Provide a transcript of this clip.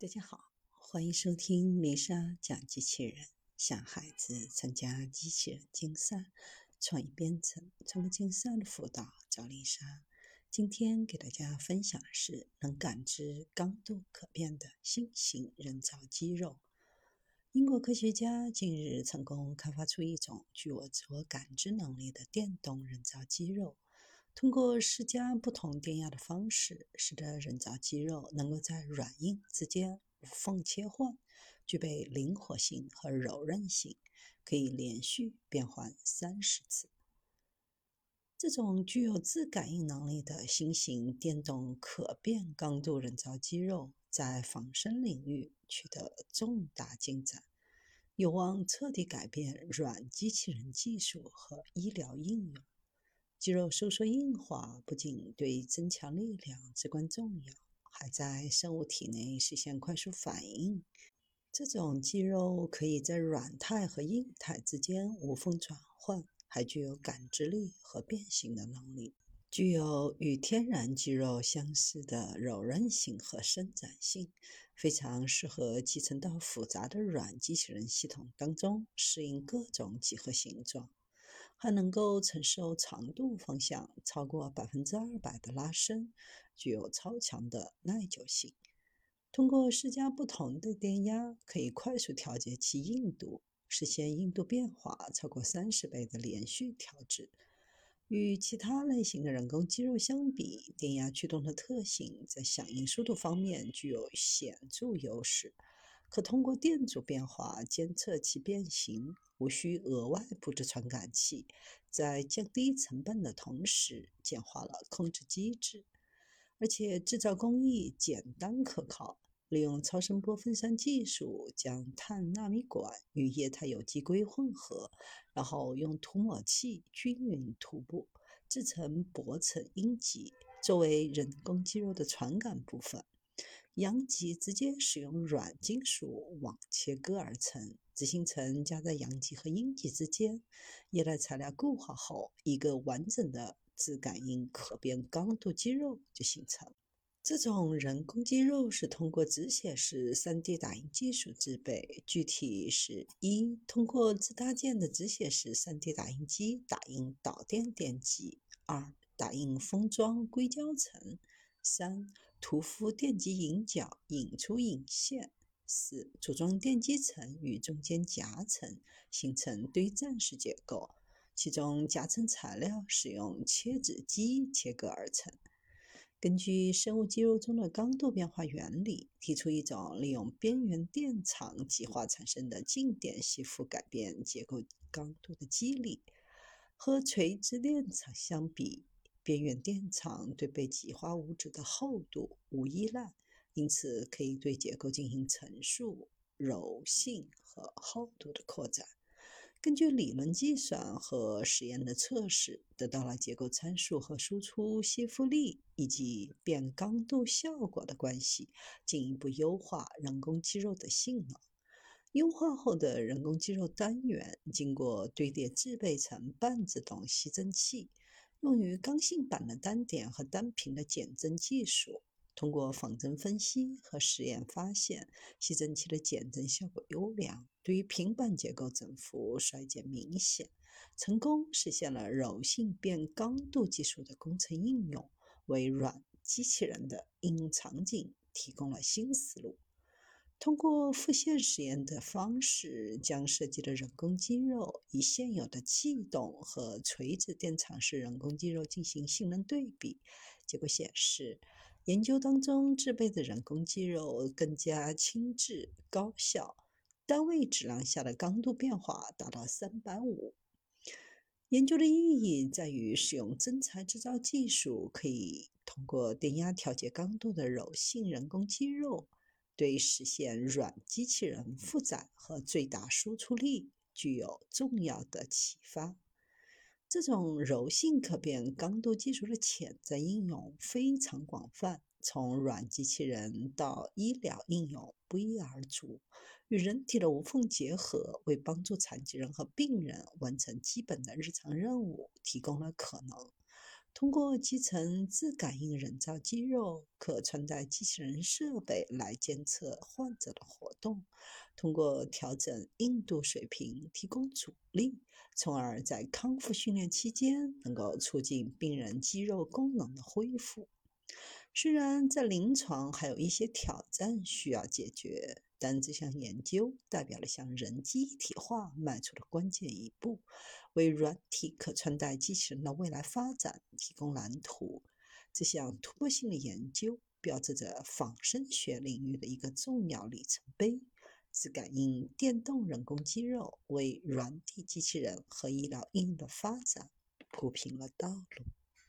大家好，欢迎收听丽莎讲机器人，想孩子参加机器人竞赛、创意编程、创客竞赛的辅导，找丽莎。今天给大家分享的是能感知刚度可变的新型人造肌肉。英国科学家近日成功开发出一种具有自我感知能力的电动人造肌肉。通过施加不同电压的方式，使得人造肌肉能够在软硬之间无缝切换，具备灵活性和柔韧性，可以连续变换三十次。这种具有自感应能力的新型电动可变刚度人造肌肉，在仿生领域取得重大进展，有望彻底改变软机器人技术和医疗应用。肌肉收缩硬化不仅对增强力量至关重要，还在生物体内实现快速反应。这种肌肉可以在软态和硬态之间无缝转换，还具有感知力和变形的能力，具有与天然肌肉相似的柔韧性和伸展性，非常适合集成到复杂的软机器人系统当中，适应各种几何形状。还能够承受长度方向超过百分之二百的拉伸，具有超强的耐久性。通过施加不同的电压，可以快速调节其硬度，实现硬度变化超过三十倍的连续调制。与其他类型的人工肌肉相比，电压驱动的特性在响应速度方面具有显著优势。可通过电阻变化监测其变形，无需额外布置传感器，在降低成本的同时简化了控制机制，而且制造工艺简单可靠。利用超声波分散技术，将碳纳米管与液态有机硅混合，然后用涂抹器均匀涂布，制成薄层阴极，作为人工肌肉的传感部分。阳极直接使用软金属网切割而成，执行层夹在阳极和阴极之间，液态材料固化后，一个完整的自感应可变刚度肌肉就形成。这种人工肌肉是通过直写式 3D 打印技术制备，具体是：一、通过自搭建的直写式 3D 打印机打印导电电极；二、打印封装硅胶层；三。涂敷电极引脚，引出引线。四、组装电机层与中间夹层，形成堆栈式结构，其中夹层材料使用切纸机切割而成。根据生物肌肉中的刚度变化原理，提出一种利用边缘电场极化产生的静电吸附改变结构刚度的机理。和垂直电场相比。边缘电场对被极化物质的厚度无依赖，因此可以对结构进行层数、柔性和厚度的扩展。根据理论计算和实验的测试，得到了结构参数和输出吸附力以及变刚度效果的关系，进一步优化人工肌肉的性能。优化后的人工肌肉单元经过堆叠制备成半自动吸增器。用于刚性板的单点和单平的减震技术，通过仿真分析和实验发现，吸震器的减震效果优良，对于平板结构振幅衰减明显，成功实现了柔性变刚度技术的工程应用，为软机器人的应用场景提供了新思路。通过复现实验的方式，将设计的人工肌肉与现有的气动和垂直电场式人工肌肉进行性能对比。结果显示，研究当中制备的人工肌肉更加轻质、高效，单位质量下的刚度变化达到三百五。研究的意义在于，使用增材制造技术，可以通过电压调节刚度的柔性人工肌肉。对实现软机器人负载和最大输出力具有重要的启发。这种柔性可变刚度技术的潜在应用非常广泛，从软机器人到医疗应用不一而足。与人体的无缝结合，为帮助残疾人和病人完成基本的日常任务提供了可能。通过集成自感应人造肌肉可穿戴机器人设备来监测患者的活动，通过调整硬度水平提供阻力，从而在康复训练期间能够促进病人肌肉功能的恢复。虽然在临床还有一些挑战需要解决，但这项研究代表了向人机一体化迈出的关键一步，为软体可穿戴机器人的未来发展提供蓝图。这项突破性的研究标志着仿生学领域的一个重要里程碑，自感应电动人工肌肉为软体机器人和医疗应用的发展铺平了道路。